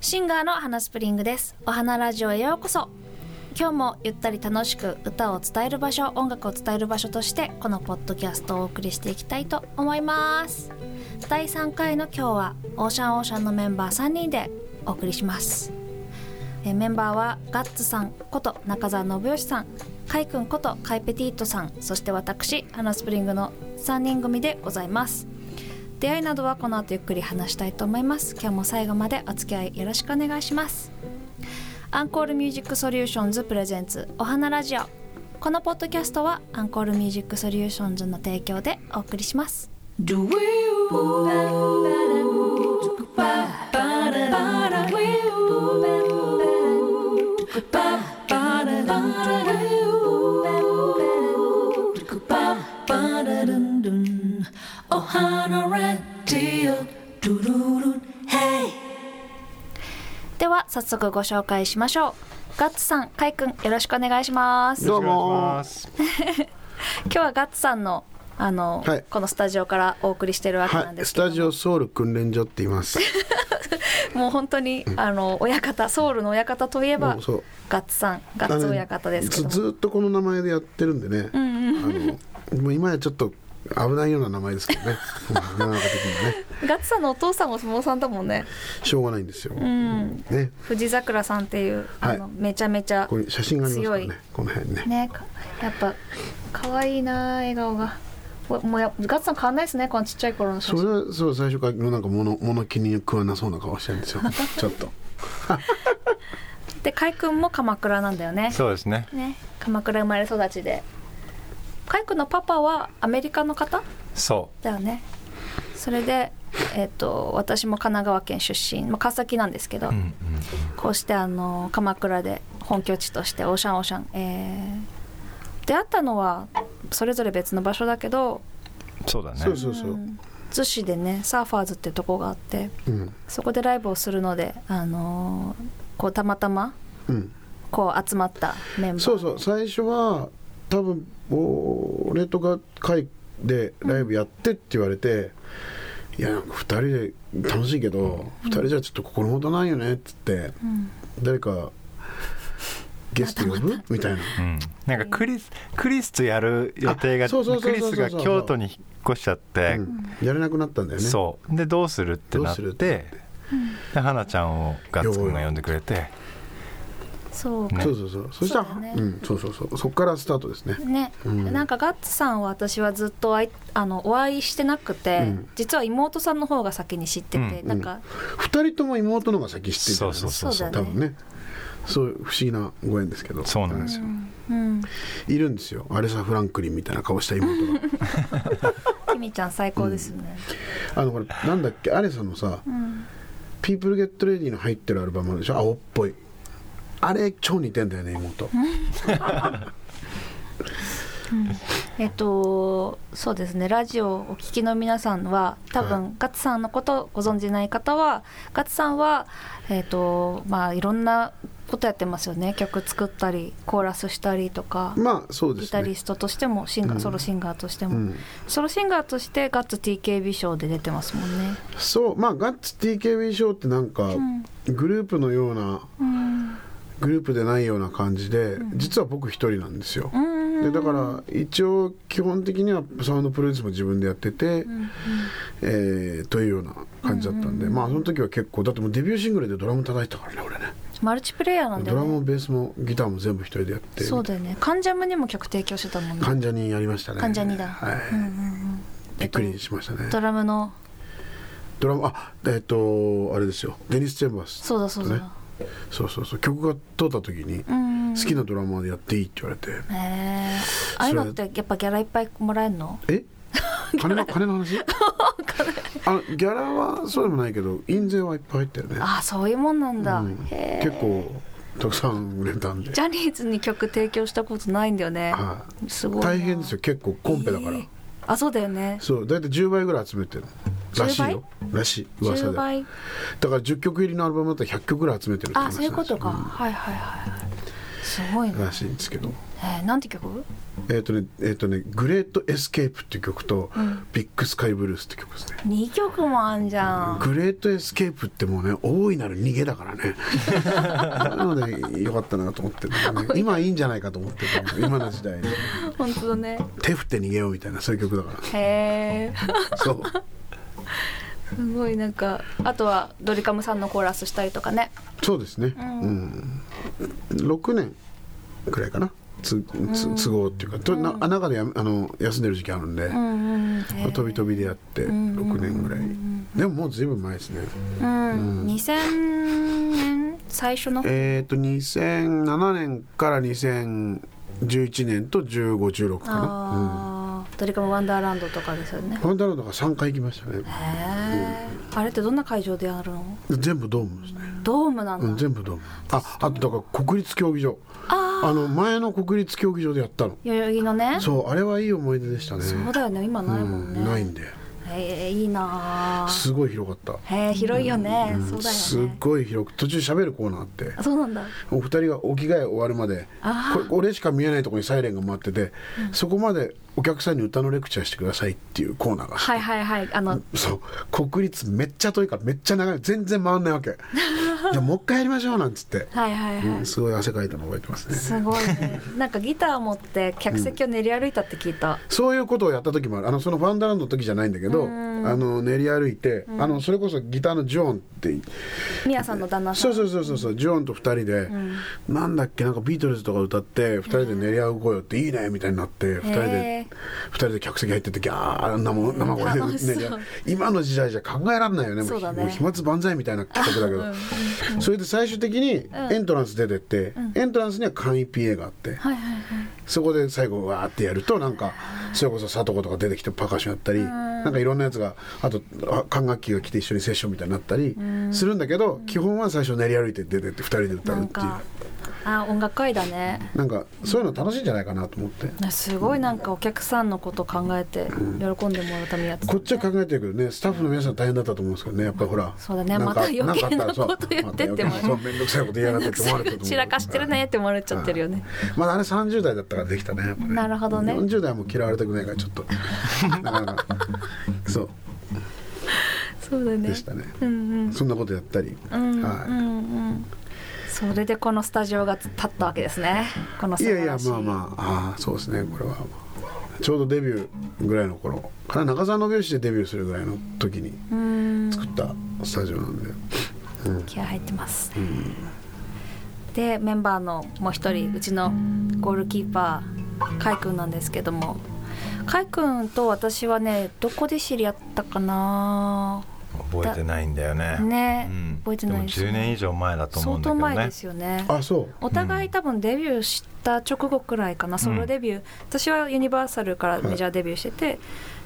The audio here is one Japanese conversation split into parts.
シンガーの花スプリングです。お花ラジオへようこそ。今日もゆったり楽しく歌を伝える場所音楽を伝える場所としてこのポッドキャストをお送りしていきたいと思います。第3回の今日はオーシャンオーシャンのメンバー3人でお送りします。えメンバーはガッツさんこと中澤信義さん。カイくんことカイペティートさん。そして私花スプリングの3人組でございます。出会いなどはこの後ゆっくり話したいと思います。今日も最後までお付き合いよろしくお願いします。アンコールミュージックソリューションズ presents お花ラジオ。このポッドキャストはアンコールミュージックソリューションズの提供でお送りします。Do we Ohana Radio do do do hey では早速ご紹介しましょう。ガッツさんカイくんよろしくお願いします。どうも。今日はガッツさんのあの、はい。このスタジオからお送りしてるわけなんはい、スですけども、タジオソウル訓練所って言います。もう本当に、あの親方ソウルの親方といえばガッツさんガッツ親方ですけど。もずずっとこの名前でやってるんでね。あのもう今やちょっと危ないような名前ですけどね。う ん世の中的にはね、ガッツさんのお父さんも相撲さんだもんねしょうがないんですよ。んね、藤桜さんっていう、あのはいめちゃめちゃここに写真がありますから強いね。この辺ね。ねかやっぱ可愛いな笑顔がおもうやガッツさん変わんないですねこのちっちゃい頃の写そ真れはそう最初からなんか物物気に食わなそうな顔してるんですよ。ちょっと。で海君も鎌倉なんだよねそうですね。ね鎌倉生まれ育ちで海君のパパはアメリカの方？そだよねそれでえっ、と私も神奈川県出身、まあ、川崎なんですけど、う。うんうん。こうしてあの鎌倉で本拠地としてオーシャンオーシャン、えー出会ったのはそれぞれ別の場所だけど、そうだね。そうそうそう。うん逗子でねサーファーズってとこがあってうんそこでライブをするので、あのーこうたまたまうん。こう集まったメンバーそうそう最初は多分俺とが会でライブやってって言われて、いや2人で楽しいけど、二2人じゃちょっと心もとないよねっつって、誰かゲスト呼ぶ？みたいな。うん。なんかクリスクリスとやる予定があそうそうそうクリスが京都に引っ越しちゃって、うん。やれなくなったんだよね。そう。でどうするってなってて、で花ちゃんをガッツくんが呼んでくれて、そうね。そうそうそう。そしたらそうんそうそうそう。そっからスタートですね。ね、うん。なんかガッツさんは私はずっとあいあのお会いしてなくて、うん。実は妹さんの方が先に知ってて、うん。なんか、2人とも妹の方が先知ってるそうそうそうそう。だね。多分ね。そういう不思議なご縁ですけど。そうなんですよ。うん、いるんですよ。アレサ・フランクリンみたいな顔した妹が。きみちゃん最高ですよね、あのこれなんだっけ？アレサのさうん「ピープルゲットレディの入ってるアルバムあるでしょ？青っぽいあれ超似てんだよね妹。えっとそうですね。ラジオをお聞きの皆さんは多分、はい。ガッツさんのことをご存じない方はガッツさんはえっとまあいろんなことやってますよね。曲作ったりコーラスしたりとか、まあそうでギすね。タリストとしてもシンガー、うん。ソロシンガーとしても、うん。ソロシンガーとしてガッツ TKB 賞で出てますもんね。そう。まあガッツ TKB ショーってなんかん。グループのようなうんグループでないような感じで実は僕一人なんですよ。うん。でだから一応基本的にはサウンドプロデュースも自分でやってて、えーというような感じだったんで、まあその時は結構だってもうデビューシングルでドラム叩いてたからね俺ね。マルチプレイヤーなんだドラムも。ベースもギターも全部一人でやって。そうだよね。カンジャムにも曲提供してたもんね。患者にやりましたね。関ジャニだ。はい、うんうんうん。びっくりしましたね。ドラムの？ドラムあえっとあれですよ。デニス・チェンバースそうだそうだ。ねそうそうそう。曲が通った時にうん。好きなドラマーでやっていいって言われて、へえああいうのってやっぱギャラいっぱいもらえるの？え？金の金の話？あのギャラはそうでもないけど印税はいっぱい入ったよね。ああそういうもんなんだ、うん。結構たくさん売れたんで。ジャニーズに曲提供したことないんだよね。はい。すごいな。大変ですよ。結構コンペだから、えー。あそうだよね。そう。大体10倍ぐらい集めてるらしいよ。らしい。噂10で倍？だから10曲入りのアルバムだったら100曲ぐらい集めてるってあ話そういうことか、なん。はいはいはいはい。すごいうんならしいんですけど。えー、なんて曲？えっ、とねえっ、とね「 Great Escape」っていう曲と「 Big Sky Blues」って曲ですね。2曲もあんじゃん。Great Escape ってもうね大いなる逃げだからね。なのでよかったなと思ってね。今いいんじゃないかと思ってる今の時代に。本当だね。手振って逃げようみたいなそういう曲だから。へえそうすごいなんかあとはドリカムさんのコーラスしたりとかね。そうですね。うん、6年くらいかな。つつ都合っていうか。とな中でやあの休んでる時期あるんで、うん飛び飛びでやって6年ぐらい。でももうずいぶん前ですね。うん。2000年？最初の？えっ、と2007年から2011年と1516かな。あー。ドリカムワンダーランドとかですよね。ファンダロードが3回行きましたね。へえあれってどんな会場でやるの？全部ドームですね、ドームなんだ、うん、全部ドーム。ああとだから国立競技場。ああの前の国立競技場でやったの。代々木のね。そうあれはいい思い出でしたね。そうだよね。今ないもんね、うん、ないんでへえいいなあ。すごい広かった。へえ広いよね、そうだすっよねごい広く途中喋るコーナーあって。あそうなんだ。お二人がお着替え終わるまでこれ俺しか見えないところにサイレンが回ってて、そこまでお客さんに歌のレクチャーしてくださいっていうコーナーがはいはいはい。あのそう。国立めっちゃ遠いからめっちゃ長い。全然回んないわけ。じゃあもう一回やりましょうなんつって、はいはいはい、うん、すごい汗かいたの覚えてますね。すごいね。なんかギター持って客席を練り歩いたって聞いた、そういうことをやった時もある。あのそのファンダランドの時じゃないんだけど、あの練り歩いて、あのそれこそギターのジョーンってミヤさんの旦那さん。そうそうそうそうジョーンと2人で、なんだっけなんかビートルズとか歌って2人で練り歩こうよっていいねみたいになって2人へでー2人で客席入っててギャー生生声で練り歩今の時代じゃ考えられないよねうだね。もう飛沫万歳みたいな企画だけど、それで最終的にエントランス出てって、エントランスには簡易 PA があって、はいはいはい。そこで最後わーってやるとなんかそれこそ佐藤とか出てきてパーカッションやったりなんかいろんなやつがあとあ管楽器が来て一緒にセッションみたいになったりするんだけど基本は最初練り歩いて出てって2人で歌なうんっていう。かあ音楽会だね。なんかそういうの楽しいんじゃないかなと思って。すごいなんかお客さんのこと考えて喜んでもらうためにやってたこっちは考えてるけどねスタッフの皆さん大変だったと思うんですけどねやっぱりほら。そうだねまた余計なこと言ってっても。面倒くさいこと言いやがってって思われて散らかしてるねって思われちゃってるよね。まだあれ30代だったからできたねね。なるほどね。40代はもう嫌われたくないからちょっと。なかなか。そうそうだね。でしたね、うんうん。そんなことやったり、うんはいうん。うんそれでこのスタジオが立ったわけですね。この素いやいやまあまあ。ああそうですね。これは。ちょうどデビューぐらいの頃。から中澤信義でデビューするぐらいの時にうん。作ったスタジオなんで、気合入ってます、でメンバーのもう一人うちのゴールキーパーカイ君なんですけども。カイ君と私はねどこで知り合ったかな？覚えてないんだよね。ねうん。覚えてないですでも10年以上前だと思うんだけどね。相当前ですよね。あそう。お互い多分デビューした直後くらいかな、ソロデビュー。私はユニバーサルからメジャーデビューしてて、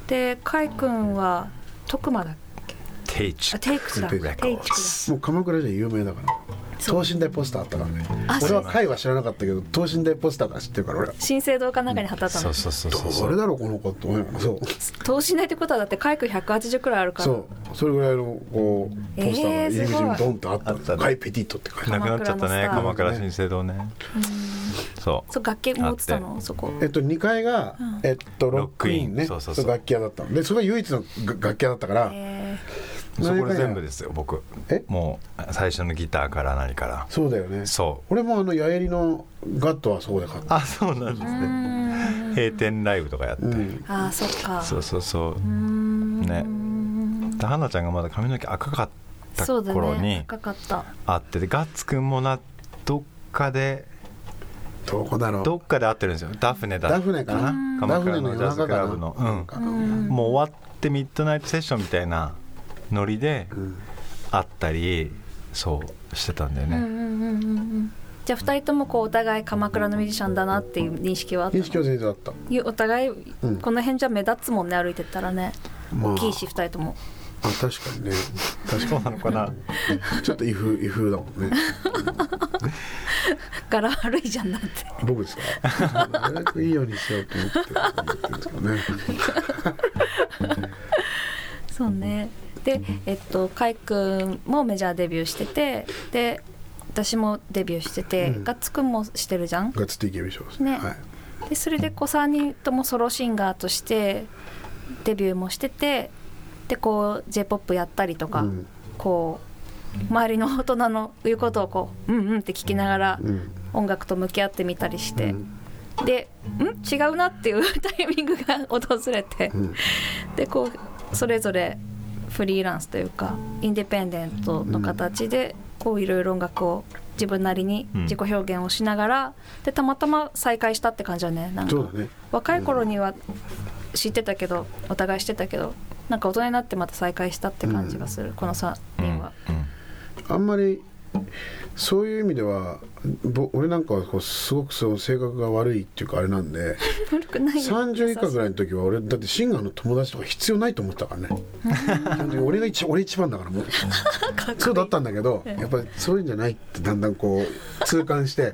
でカイ君は徳間だっけ？テイチあテイクスだ。テテイイクスもう鎌倉じゃ有名だから等身大ポスターあったからね。あ俺は会は知らなかったけど等身大ポスターから知ってるから。俺はだ新生堂かなんかに貼ってあったの、そうそうそうそうそう。どれだろうこの子って。思いそう。等身大ってことはだってカイ君180くらいあるからそう。それぐらいのこうポスターが入り口にドンとあったあったね。ガイペティットって書いてなくなっちゃったね。鎌鎌倉新生堂ね。そう。そう楽器も売ってたあのそこ。えっと、2階が、えっと、ロックインね。そうそうそう。楽器屋だったの。でそれが唯一のが楽器屋だったから、えそこで全部ですよ僕。え？もう最初のギターから何から。そうだよね。そう。俺もあの八重りのガットはそこで買った。あそうなんですね。ん。閉店ライブとかやって、うん。あーそっか。そうそうそう。うん。ね。で花ちゃんがまだ髪の毛赤かったそうだ頃にね。高かった。会っててガッツくんもなどっかでどこだろう。どっかで会ってるんですよ。ダフネだダフネかな。鎌倉のジャズクラブの。うん。もう終わってミッドナイトセッションみたいなノリでうん。会ったりそうしてたんだよね、うんうんうんうんうん。じゃあ2人ともこうお互い鎌倉のミュージシャンだなっていう認識はあったの？認識は全然あった。お互いうん。この辺じゃ目立つもんね歩いてったらね。まあ。大きいし2人とも。あ確かにね。確そうかなのかな？に ちょっと威風威風だもんね。柄悪いじゃんなんて。僕ですか？なるべくいいようにしようと思って思ってるんですけどね。そうねでえっとカイ君もメジャーデビューしててで私もデビューしてて、うん。ガッツくんもしてるじゃん？ガッツ TKB 賞ですね。ね。はい。でそれでこう3人ともソロシンガーとしてデビューもしててでこう j p o p やったりとか、うん。こう周りの大人の言うことをこううんうんって聞きながらうん。音楽と向き合ってみたりして、うん。でん？違うなっていうタイミングが訪れて、うん。でこうそれぞれフリーランスというかインディペンデントの形でこういろいろ音楽を自分なりにうん。自己表現をしながら、でたまたま再会したって感じだね。なんかね。若い頃には知ってたけどお互い知ってたけどなんか大人になってまた再会したって感じがする、この3人は。あんまりそういう意味ではぼ俺なんかはこうすごくその性格が悪いっていうかあれなんで 悪くないよ。30以下ぐらいの時は俺だってシンガーの友達とか必要ないと思ってたからね。俺が一俺一番だからもう。そうだったんだけどやっぱりそういうんじゃないってだんだんこう痛感して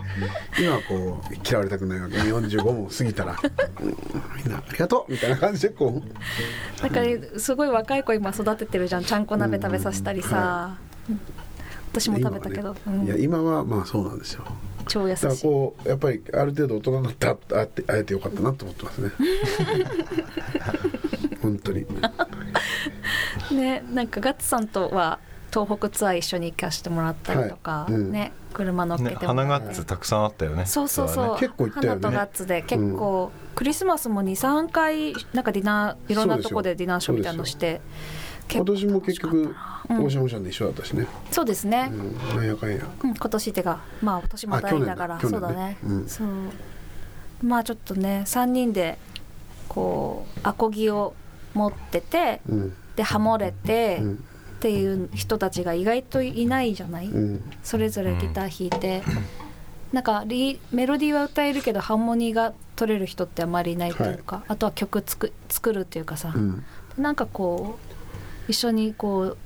今はこう嫌われたくないわけ。45も過ぎたら「うんみんなありがとう」みたいな感じでこう。だからすごい若い子今育ててるじゃん。ちゃんこ鍋食べさせたりさ、私も食べたけど、今はねいやうん今はまあそうなんですよ。超優しい。だからこうやっぱりある程度大人になってああって会えてよかったなと思ってますね。本当に。ねなんかガッツさんとは東北ツアー一緒に行かせてもらったりとか、はい。うん。ね車乗っねけてもら花ガッツたくさんあったよね。そうそうそう、ね。結構行ったよね。花とガッツで結構、クリスマスも23回なんかディナーいろんなとこでディナーショーみたいなのして今年も結局うん。オーシャンオーシャンで一緒だったしね、そうですね、うん、なんやかんや。うん、今年ってかまあ今年も大だからあ去年だ。そうだね、うん。そう。まあちょっとね3人でこうアコギを持っててうん。でハモれて、うん。っていう人たちが意外といないじゃない、うん。それぞれギター弾いて、なんかリメロディーは歌えるけどハーモニーが取れる人ってあまりいないというか、あとは曲つく作るっていうかさ、うん。なんかこう一緒にこう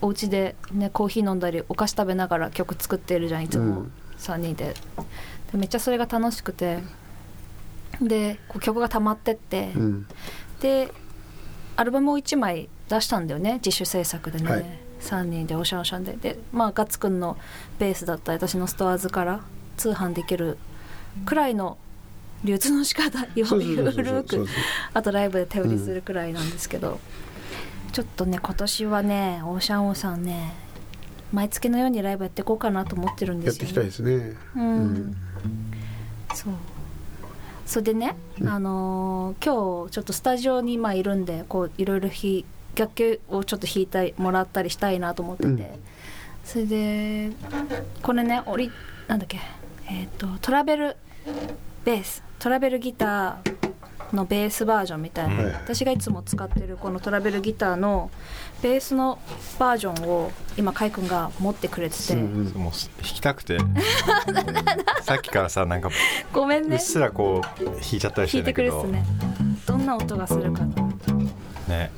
お家でねコーヒー飲んだりお菓子食べながら曲作ってるじゃんいつも。うん3人で。でめっちゃそれが楽しくて。でこう曲が溜まってって、うん。でアルバムを1枚出したんだよね自主制作でね、はい。3人でオシャンオシャンで。でまあガッツくんのベースだったり私のストアーズから通販できるくらいの流通の仕方よそうそうそう。そうゆるくあとライブで手売りするくらいなんですけど、ちょっとね今年はねオーシャンオーさんね毎月のようにライブやっていこうかなと思ってるんですよ、やっていきたいですね。うん、そう。それでね、あのー今日ちょっとスタジオに今いるんでこういろいろ弾楽器をちょっと弾いたりもらったりしたいなと思ってて、うん。それでこれねオリなんだっけえっ、とトラベルベーストラベルギターのベースバージョンみたいな、はい私がいつも使ってるこのトラベルギターのベースのバージョンを今カイ君が持ってくれてて、うん。うんもう弾きたくて。さっきからさなんかごめんね。うっすらこう弾いちゃったりし弾いてくてんだけど。れっすね。どんな音がするかなね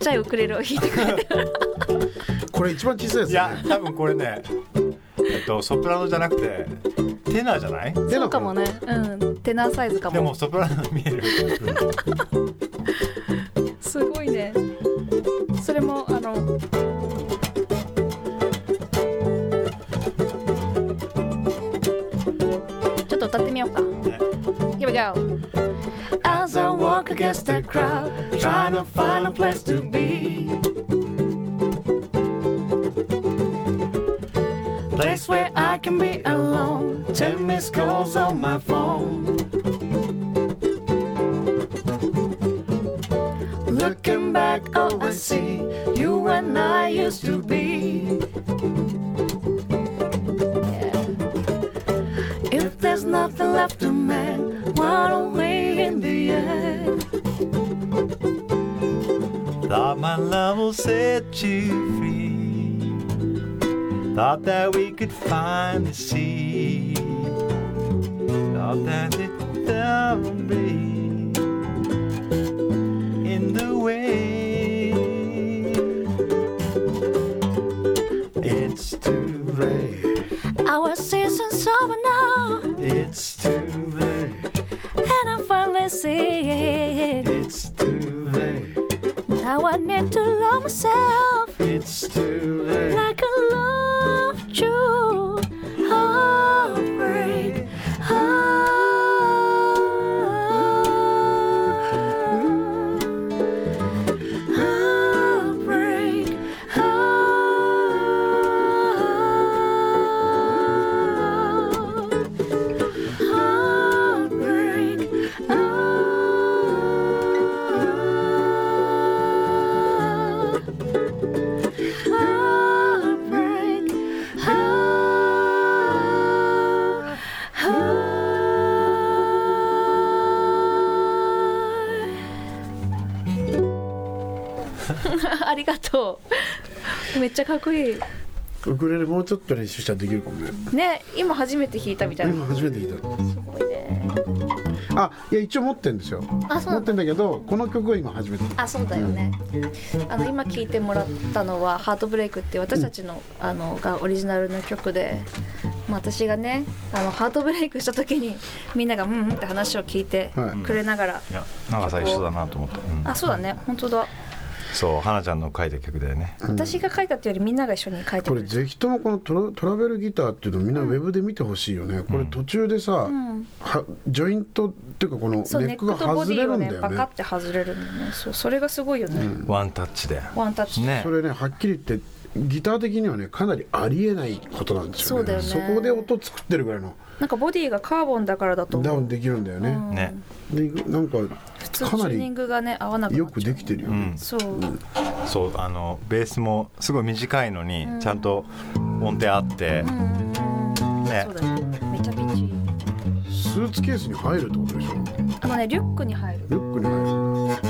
ちっちゃいウクレレを 弾いてくれてるこれ一番小さいやついや多分これねえっとソプラノじゃなくてテナーじゃない？でそうかもね。うん。テナーサイズかも。でもソプラノに見える。すごいね。それもあのちょっと歌ってみようか。Here we go As I walk against the crowd Trying to find a place to be Place where I can be alone. Ten missed calls on my phone. My love will set you free. Thought that we could finally see I'll dance it Now I need to love myself It's too late. like っちゃかっこいい。ウクレレもうちょっと練習したらできるかもね。ね今初めて弾いたみたいな。今初めて聞いす。ごいね。たあいや一応持ってるんですよ。あそう。持ってんだけどこの曲は今初めて。あそうだよね、あの今聴いてもらったのは「ハートブレイク」っていう私たちの,、あのがオリジナルの曲で、まあ、私がねあのハートブレイクした時にみんなが「うんうん」って話を聞いてはい。くれながら、いやなんか最初だなと思った、うん。あそうだね。本当だそう花ちゃんの書いた曲だよね。私が書いたっていうよりみんなが一緒に書いてこれぜひともこのトラトラベルギターっていうのをみんなウェブで見てほしいよね、これ途中でさ、ん。はジョイントっていうかこのネックが外れるんだよね。ねバカって外れるんだよね。そうそれがすごいよね、ワンタッチでワンタッチ、ね。それねはっきり言ってギター的にはねかなりありえないことなんですよね。そうだよね。こで音作ってるぐらいのなんかボディがカーボンだからだと思う。ダウンできるんだよね、うん。ね。でなんか普通かなチューニンりグがね合わなくなよくできてるよね。うん、そう、そうあのベースもすごい短いのにちゃんと音程あって、ね。そうだよ。めっちゃピッチいいスーツケースに入るってことでしょ。あのねリュックに入る。リュックに入る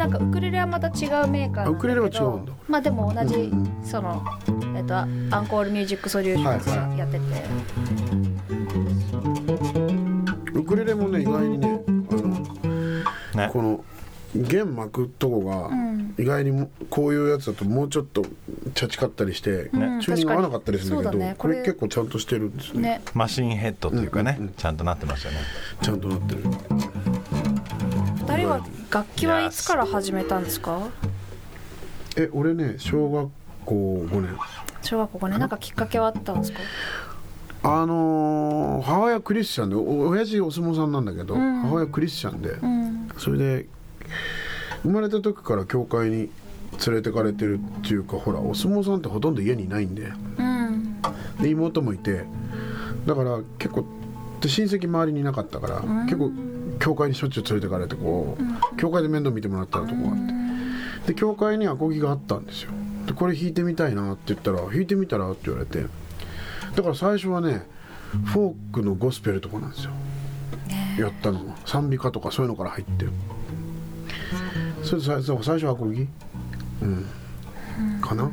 なんかウクレレはまた違うメーカーウクレレは違うんだ。まあでも同じ、うんそのえっとアンコールミュージックソリューションズやってて、ウクレレもね意外にねあのねこの弦巻くとこがん。意外にもこういうやつだともうちょっとチャチかったりして、うんチューニング合わなかったりするんだけど、ねこれこれ結構ちゃんとしてるんですよね。ね。マシンヘッドというかね、うんうん。ちゃんとなってますよね。ちゃんとなってる二人は楽器はいつから始めたんですか？え俺ね小学校5年。小学校5年？な？んかきっかけはあったんですか？あのー母親クリスチャンでお親父お相撲さんなんだけど、ん。母親クリスチャンで、うん。それで生まれた時から教会に連れてかれてるっていうかほらお相撲さんってほとんど家にいないんで。うん。で妹もいて。だから結構で親戚周りにいなかったから、結構教会にしょっちゅう連れてかれてこう、教会で面倒見てもらったとこがあって。で教会にアコギがあったんですよ。でこれ弾いてみたいなって言ったら弾いてみたらって言われて。だから最初はねフォークのゴスペルとかなんですよ。やったのは。賛美歌とかそういうのから入って。それで最最初アコギ？うん。かな？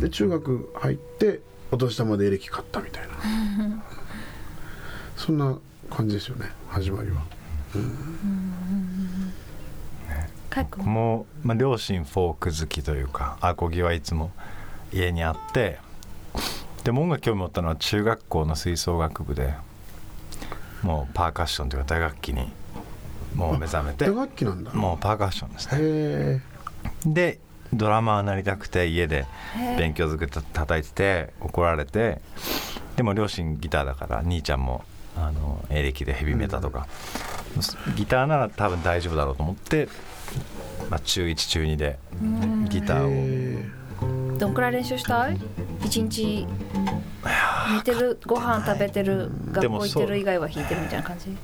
で中学入ってお年玉でエレキ買ったみたいな。そんな感じですよね始まりはかいくんもう、まあ、両親フォーク好きというかアコギはいつも家にあってでも音楽興味持ったのは中学校の吹奏楽部でもうパーカッションというか打楽器にもう目覚めて打楽器なんだ。もうパーカッションですね。でドラマーになりたくて家で勉強机た叩いてて怒られてでも両親ギターだから兄ちゃんもあのエレキでヘビメタとか、ギターなら多分大丈夫だろうと思って、まあ、中1中2でギターを。へどんくらい練習したい？一日。寝てるご飯食べてる学校行ってる以外は弾いてるみたいな感じ？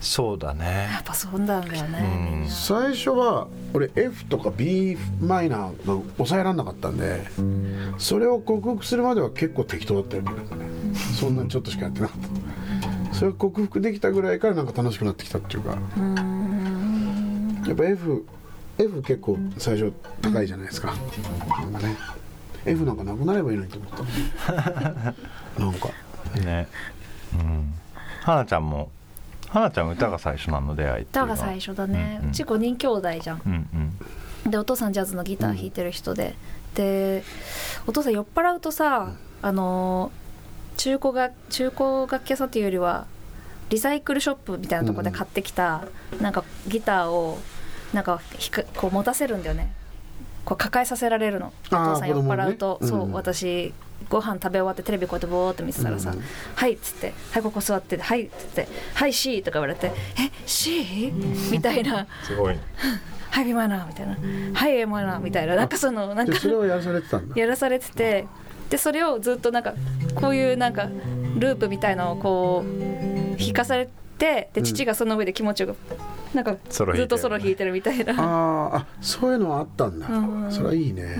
そうだね。やっぱそうなんだよね、最初は俺 F とか b マイナーが抑えられなかったんでそれを克服するまでは結構適当だったよね。なんかね。そんなにちょっとしかやってなかったそれを克服できたぐらいからなんか楽しくなってきたっていうか。やっぱ F F 結構最初高いじゃないですか。なんかね。F なんかなくなればいいのにと思った。なんか。ね。うん。花ちゃんも花ちゃん歌が最初なの出会い歌が最初だね、うんううんち5人兄弟じゃん。うんうん。でお父さんジャズのギター弾いてる人で、でお父さん酔っ払うとさ、あのー中古が中古楽器屋さんっていうよりはリサイクルショップみたいなところで買ってきた、なんかギターをなんか弾くこう持たせるんだよね。こう抱えさせられるの。お父さん酔っ払うと、そう、ん。私ご飯食べ終わってテレビこうやってボーって見てたらさ「うんはい」っつって「はいここ座って」はい」っつって「はい C」とか言われて「え C?」みたいな。すごい「はいビマナー」みたいな「はいエマナー」みたいな。なんかそのなんかでそれをやらされてたんだ。やらされててでそれをずっとなんかこういうなんかループみたいのをこう弾かされてで父がその上で気持ちよくなんかずっとソロ弾いてるみたいな。あーあそういうのはあったんだ、うんそれはいいね、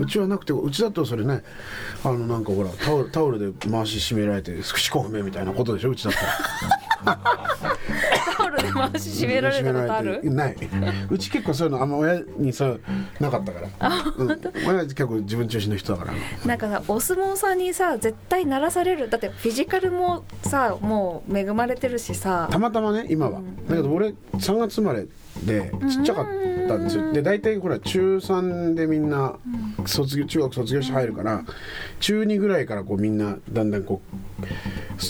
うちはなくてうちだとそれねあのなんかほらタオルタオルで回し締められて四股不明みたいなことでしょうちだったら タオルで回し締められたことある？ない。うち結構そういうのあんま親にそうなかったから。うん、親は結構自分中心の人だから。なんかさお相撲さんにさ絶対ならされる。だってフィジカルもさもう恵まれてるしさ。たまたまね今は、だけど俺3月生まれでちっちゃかったんですよ。で大体ほら中3でみんな卒業中学卒業して入るから中2ぐらいからこうみんなだんだんこ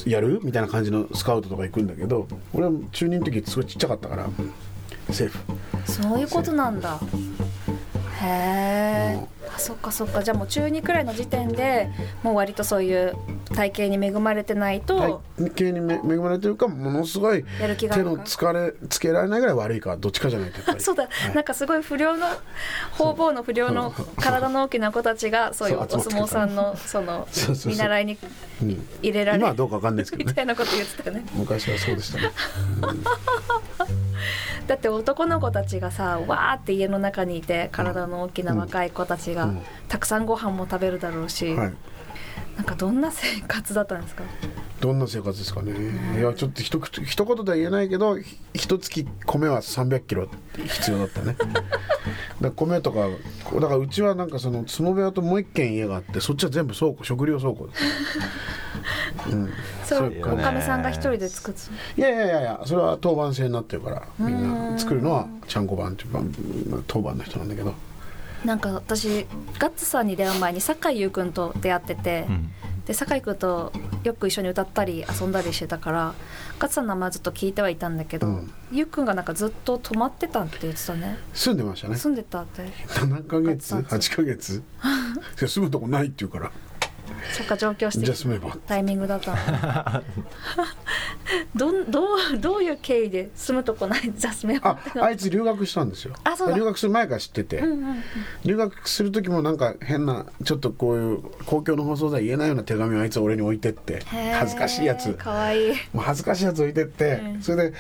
うやる？みたいな感じのスカウトとか行くんだけど俺は中2の時すごいちっちゃかったからセーフ。そういうことなんだへえあそっかそっか。じゃあもう中2くらいの時点でもう割とそういう体型に恵まれてないと、体型にめ恵まれてるかものすごいやる気があ手の疲れつけられないぐらい悪いかどっちかじゃないと そうだ、なんかすごい不良の方々の不良の体の大きな子たちがそういうお相撲さんのその見習いにうん。入れられる今はどうかわかんないですけどみねたいなこと言ってたね。昔はそうでしたね だって男の子たちがさわーって家の中にいて体の大きな若い子たちがうん。たくさんご飯も食べるだろうし、はい。なんかどんな生活だったんですか？どんな生活ですかね。いやちょっと一口一言では言えないけどひ一月米は300キロ必要だったね。だ米とかだからうちはなんかその相撲部屋ともう一軒家があってそっちは全部倉庫食料倉庫。ですうん。そう。そうかおかみさんが一人で作っていやいやいやいやそれは当番制になってるから。みんな作るのはちゃんこ番っていうかまあ当番の人なんだけど。なんか私ガッツさんに出会う前に酒井優君と出会ってて、うん。で酒井君とよく一緒に歌ったり遊んだりしてたからガッツさんの名前ずっと聞いてはいたんだけど、うん。ゆうくんがなんかずっと泊まってたって言ってたね。住んでましたね。住んでたって。7ヶ月？ガッツさん8ヶ月？住むとこないって言うからそっか上京してタイミングだった。のどんどうどういう経緯で住むとこないじゃあ住めああいつ留学したんですよ。あそうだ。留学する前から知ってて、うんうん留学する時もなんか変なちょっとこういう公共の放送では言えないような手紙をあいつ俺に置いてって。恥ずかしいやつ。かわいい。もう恥ずかしいやつ置いてって、うん。それで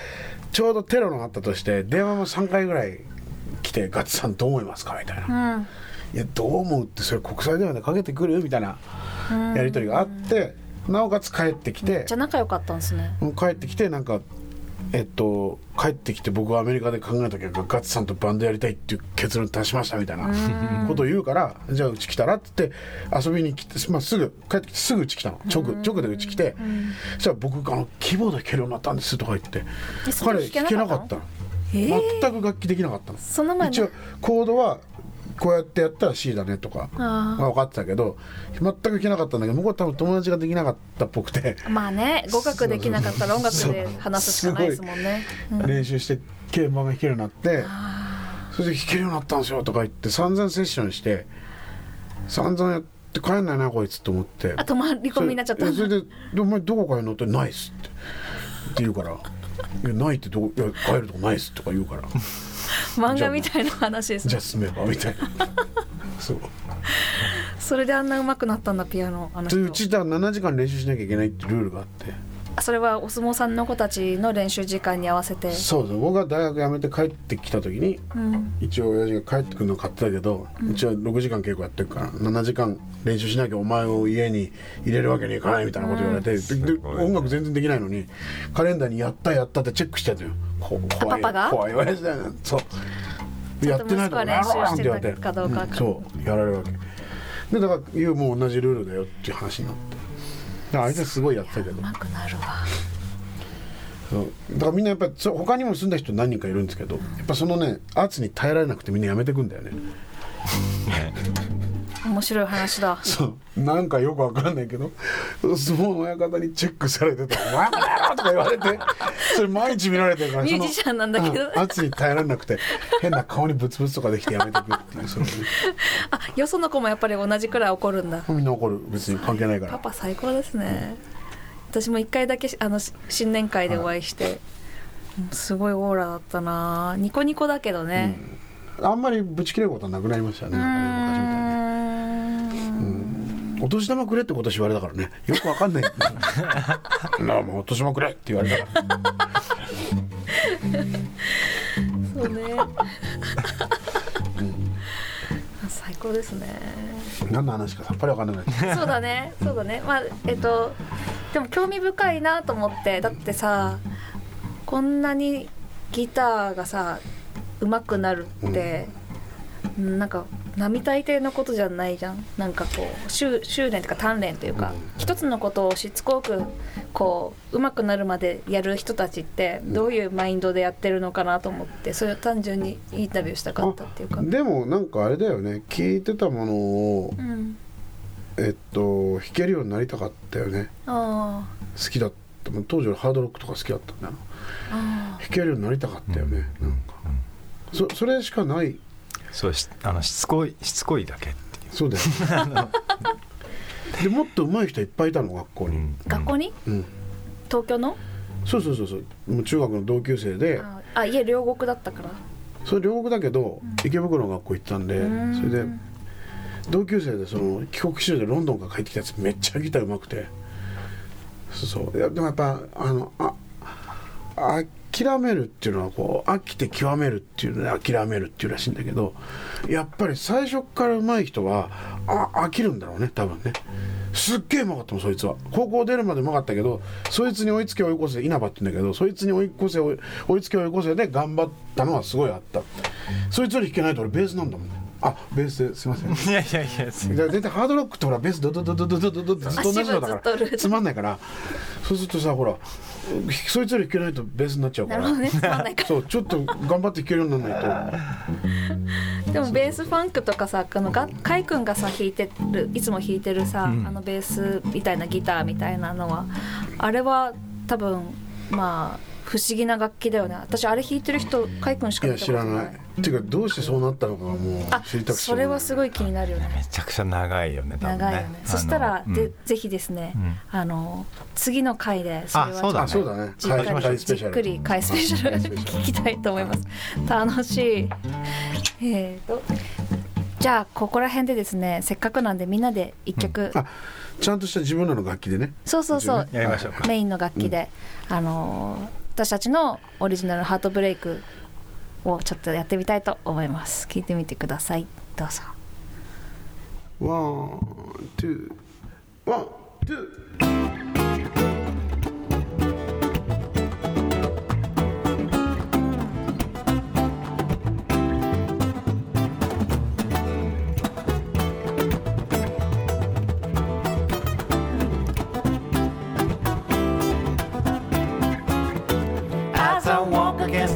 ちょうどテロのがあったとして電話も3回ぐらい来て「ガッツさんどう思いますか?」みたいな。うん「いやどう思うってそれ国際電話でかけてくる?」みたいなうん。やり取りがあってなおかつ帰ってきてじゃあ仲良かったんですね。帰ってきてなんかえっと帰ってきて僕はアメリカで考えた結果ガッツさんとバンドやりたいっていう結論出しましたみたいなことを言うからじゃあうち来たらって言って遊びに来て、まあ、すぐ帰ってきてすぐうち来たの。直直でうち来て。そしたら僕あのキーボード弾けるようになったんですとか言って彼時弾けなかったの。えー。全く楽器できなかったの。その前の一応コードはこうやってやったら C だねとかは分かってたけど全く弾けなかったんだけど向こうは多分友達ができなかったっぽくて。まあね語学できなかったら音楽で話すしかないですもんね。うん。練習して鍵盤が弾けるようになってそれで弾けるようになったんですよとか言って散々セッションして散々やって帰んないなこいつと思って。あ泊まり込みになっちゃったそれそれで「でお前どこ帰るの?」って「ないっす」って。って言うから「いやないってどこいや帰るとこないっす」とか言うから 漫画みたいな話ですじゃねあ住めばみたいな。そう。それであんな上手くなったんだピアノあの人。でうちだ7時間練習しなきゃいけないってルールがあってそれはお相撲さんの子たちの練習時間に合わせて？そうです。僕が大学辞めて帰ってきた時にうん。一応親父が帰ってくるの買ってたけど、うちは6時間稽古やってるから7時間練習しなきゃお前を家に入れるわけにいかないみたいなこと言われて、ででごい音楽全然できないのにカレンダーに「やったやった」ってチェックしてたよ。こ怖いパパが？怖い親父だよ。ねそう。ちゃやってないんと息子はとこやろう練習してって言われて。たかどうかん。そう。やられるわけ。でだから言うもう同じルールだよっていう話になってだからあいつはすごいやってたけど。上手くなるわ。そう。だからみんなやっぱりそう他にも住んだ人何人かいるんですけどやっぱそのね圧に耐えられなくてみんなやめてくんだよね。ね面白い話だ。そう。なんかよくわかんないけど相撲の親方にチェックされてた「お前もだよ!」とか言われて それ毎日見られてるからミュージシャンなんだけど。圧に耐えられなくて変な顔にブツブツとかできてやめてくっていうそれ。ね あよその子もやっぱり同じくらい怒るんだ。みんな怒る。別に関係ないから。パパ最高ですね、私も一回だけあのし新年会でお会いして、うんすごいオーラだったな。ニコニコだけどねあんまりぶち切れることはなくなりましたね。うーなん。かね昔みたいに。ねん。お年玉くれって今年言われたからね。よくわかんない。なあもうお年玉くれって言われたから。そうね。最高ですね。何の話かさっぱりわかんなくなっちゃっそうだね。そうだね。まあえっとでも興味深いなと思って。だってさこんなにギターがさ上手くなるって、なんか並大抵のことじゃないじゃん。なんかこう修修練というか鍛錬というか、うん。一つのことをしつこくこう上手くなるまでやる人たちってどういうマインドでやってるのかなと思ってそれを単純にインタビューしたかったっていうか。た。でもなんかあれだよね。聞いてたものをうん、えっと弾けるようになりたかったよね。あ好きだった。当時はハードロックとか好きだったんだよな。弾けるようになりたかったよね、なんかそそれしかない。そうしあのしつこいしつこいだけっていう。そうだよ。でもっと上手い人いっぱいいたの学校に、うん。あ学校に？うん。東京の？そうそうそうそう。もう中学の同級生で。ああ家両国だったから。それ両国だけど池袋の学校行ったんでうん。それで同級生でその帰国子女でロンドンから帰ってきたやつめっちゃギター上手くて。そうそう。いやでもやっぱあのあ諦めるっていうのはこう飽きて極めるっていうので諦めるっていうらしいんだけどやっぱり最初から上手い人はあ飽きるんだろうね多分ね。すっげえうまかったもんそいつは。高校出るまでうまかったけどそいつに追いつけ追い越せ稲葉って言うんだけどそいつに追い越せ追い追いつけ追い越せで頑張ったのはすごいあった。そいつより弾けないと俺ベースなんだもんね。あベースですいません。いやいやいやすだから絶対ハードロックってほらベースドドドドドドドドってずっと同じのだからつまんないからそうするとさほらそいつより弾けないとベースになっちゃうからそうちょっと頑張って弾けるようにならないとでもベースファンクとかさあのがカイ君がさ弾いてるいつも弾いてるさ、うんあのベースみたいなギターみたいなのはあれは多分まあ不思議な楽器だよね。私あれ弾いてる人カイ君しかいや知見たことない。らない。っていうかどうしてそうなったのかがもうあ知りたくてそれはすごい気になるよね。めちゃくちゃ長いよね多分ね。長いよね。そしたら、でぜひですね、うん。あの次の回でそれはあそうだあそうだね。じっくり回回スペシャル。じっくり回スペシャル回スペシャル。聞きたいと思います。楽しい。えーとじゃあここら辺でですねせっかくなんでみんなで一曲、あちゃんとした自分らの楽器でね。そうそうそう。やりましょうか。メインの楽器で、あのー私たちのオリジナルハートブレイクをちょっとやってみたいと思います。聞いてみてください。どうぞ。 one two one two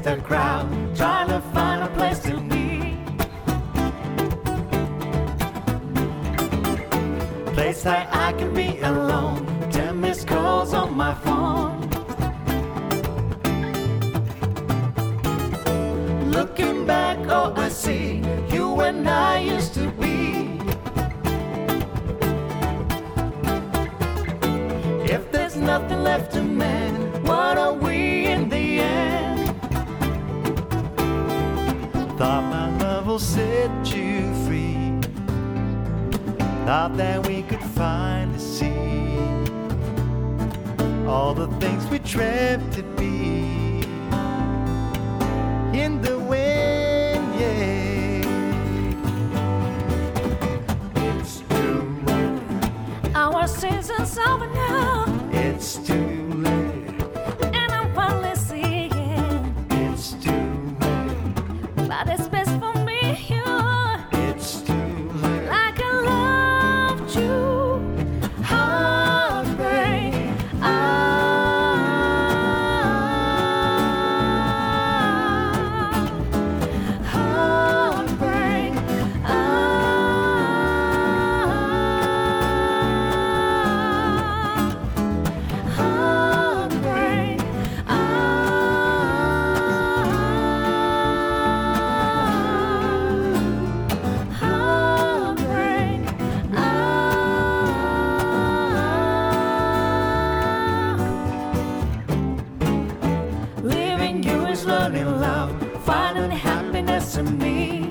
the crowd, trying to find a place to be. Place that I can be alone. Ten missed calls on my phone. Looking back, oh, I see you and I used to be. If there's nothing left to mend, what are we Thought my love will set you free. Thought that we could finally see all the things we dreamt to be in the wind, yeah. It's too late. Our season's over now It's too finding happiness in me.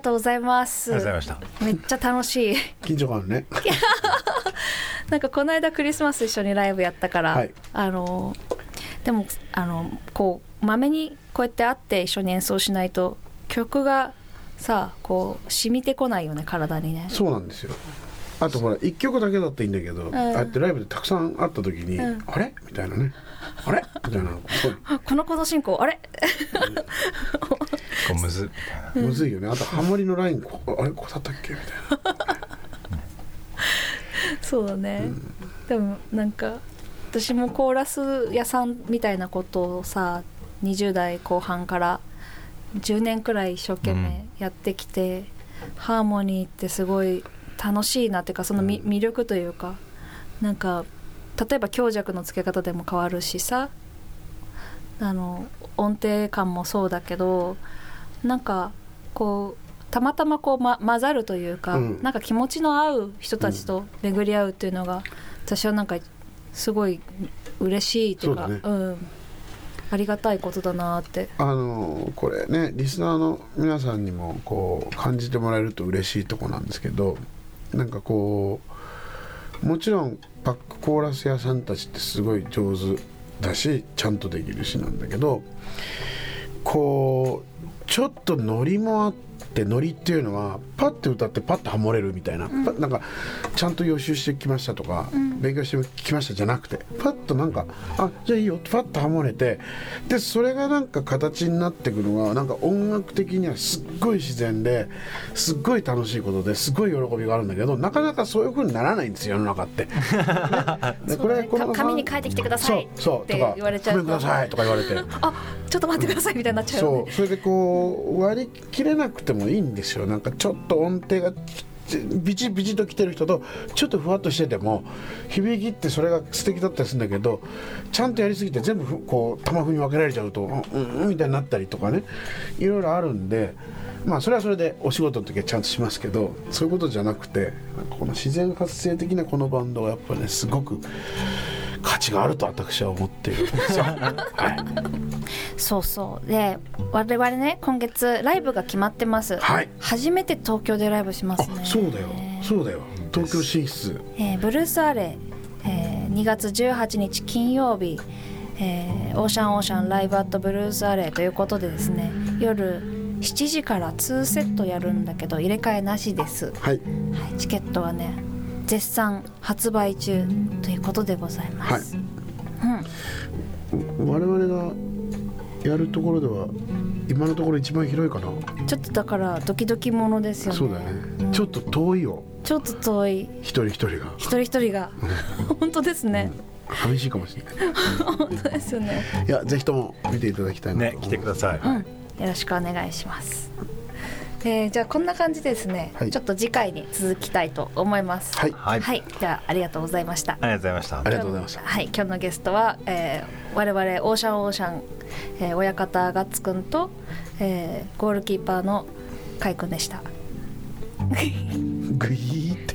がとうございます。ありがとうございました。めっちゃ楽しい。緊張感あるね。なんかこの間クリスマス一緒にライブやったから、はい。あのでもあのこうまめにこうやって会って一緒に演奏しないと曲がさこう染みてこないよね体にね。そうなんですよ。あとほら一曲だけだったらいいんだけど、ああやってライブでたくさんあった時に、うん。あれ？みたいなね。あれ？みたいな。そ うこのコード進行あれ？むずむずいよね。あとハモリのラインここあれ？ここだったっけ？みたいな。そうだね、でもなんか私もコーラス屋さんみたいなことをさ20代後半から10年くらい一生懸命やってきて、ハーモニーってすごい楽しいなっていうかそのみ、魅力というかなんか例えば強弱のつけ方でも変わるしさあの音程感もそうだけどなんかこうたまたまこう、ま、混ざるというか、うん。なんか気持ちの合う人たちと巡り合うっていうのが、私はなんかすごい嬉しいっていうかそうだん、ありがたいことだなって。あのこれねリスナーの皆さんにもこう感じてもらえると嬉しいとこなんですけどなんかこうもちろんバックコーラス屋さんたちってすごい上手だしちゃんとできるしなんだけどこうちょっとノリもあってノリっていうのはパッて歌ってパッとハモれるみたいな、パッなんかちゃんと予習してきましたとか、勉強してきましたじゃなくてパッとなんかあじゃあいいよってパッとハモれてでそれがなんか形になってくのがなんか音楽的にはすっごい自然ですっごい楽しいことですごい喜びがあるんだけどなかなかそういう風にならないんですよ世の中って。ね でこれこのか紙に書いてきてくださいって言われちゃうと。ごめんくださいとか言われて。あちょっと待ってくださいみたいになっちゃうよね。そうそれでここう割り切れなくてもいいんですよ。なんかちょっと音程がビチビチと来てる人とちょっとふわっとしてても響きってそれが素敵だったりするんだけどちゃんとやりすぎて全部こう玉風に分けられちゃうとうんうんみたいになったりとかね。いろいろあるんでまあそれはそれでお仕事の時はちゃんとしますけどそういうことじゃなくてこの自然発生的なこのバンドはやっぱねすごく価値があると私は思っている。んですよ。はいそうそう。で我々ね今月ライブが決まってます、はい。初めて東京でライブしますね。あそうだよ。そうだよ。東京進出。えーブルースアレイ、えー2月18日金曜日、えーオーシャンオーシャンライブアットブルースアレイということでですね夜7時から2セットやるんだけど入れ替えなしです、はい。はい、チケットはね絶賛発売中ということでございます、我々がやるところでは今のところ一番広いかな。うん、ちょっとだからドキドキものですよね。そうだよね、ちょっと遠いよ。ちょっと遠い。一人一人が。一人一人が。本当ですね、寂しいかもしれない。本当ですよね。いやぜひとも見ていただきたいなとね来てください、うん、よろしくお願いします。えーじゃあこんな感じですね、はい。ちょっと次回に続きたいと思います。はい。はい。はい、じゃあありがとうございました。ありがとうございました。ありがとうございました。はい、今日のゲストは、えー我々オーシャンオーシャン、えー親方ガッツくんと、えーゴールキーパーのカイくんでした。グイーって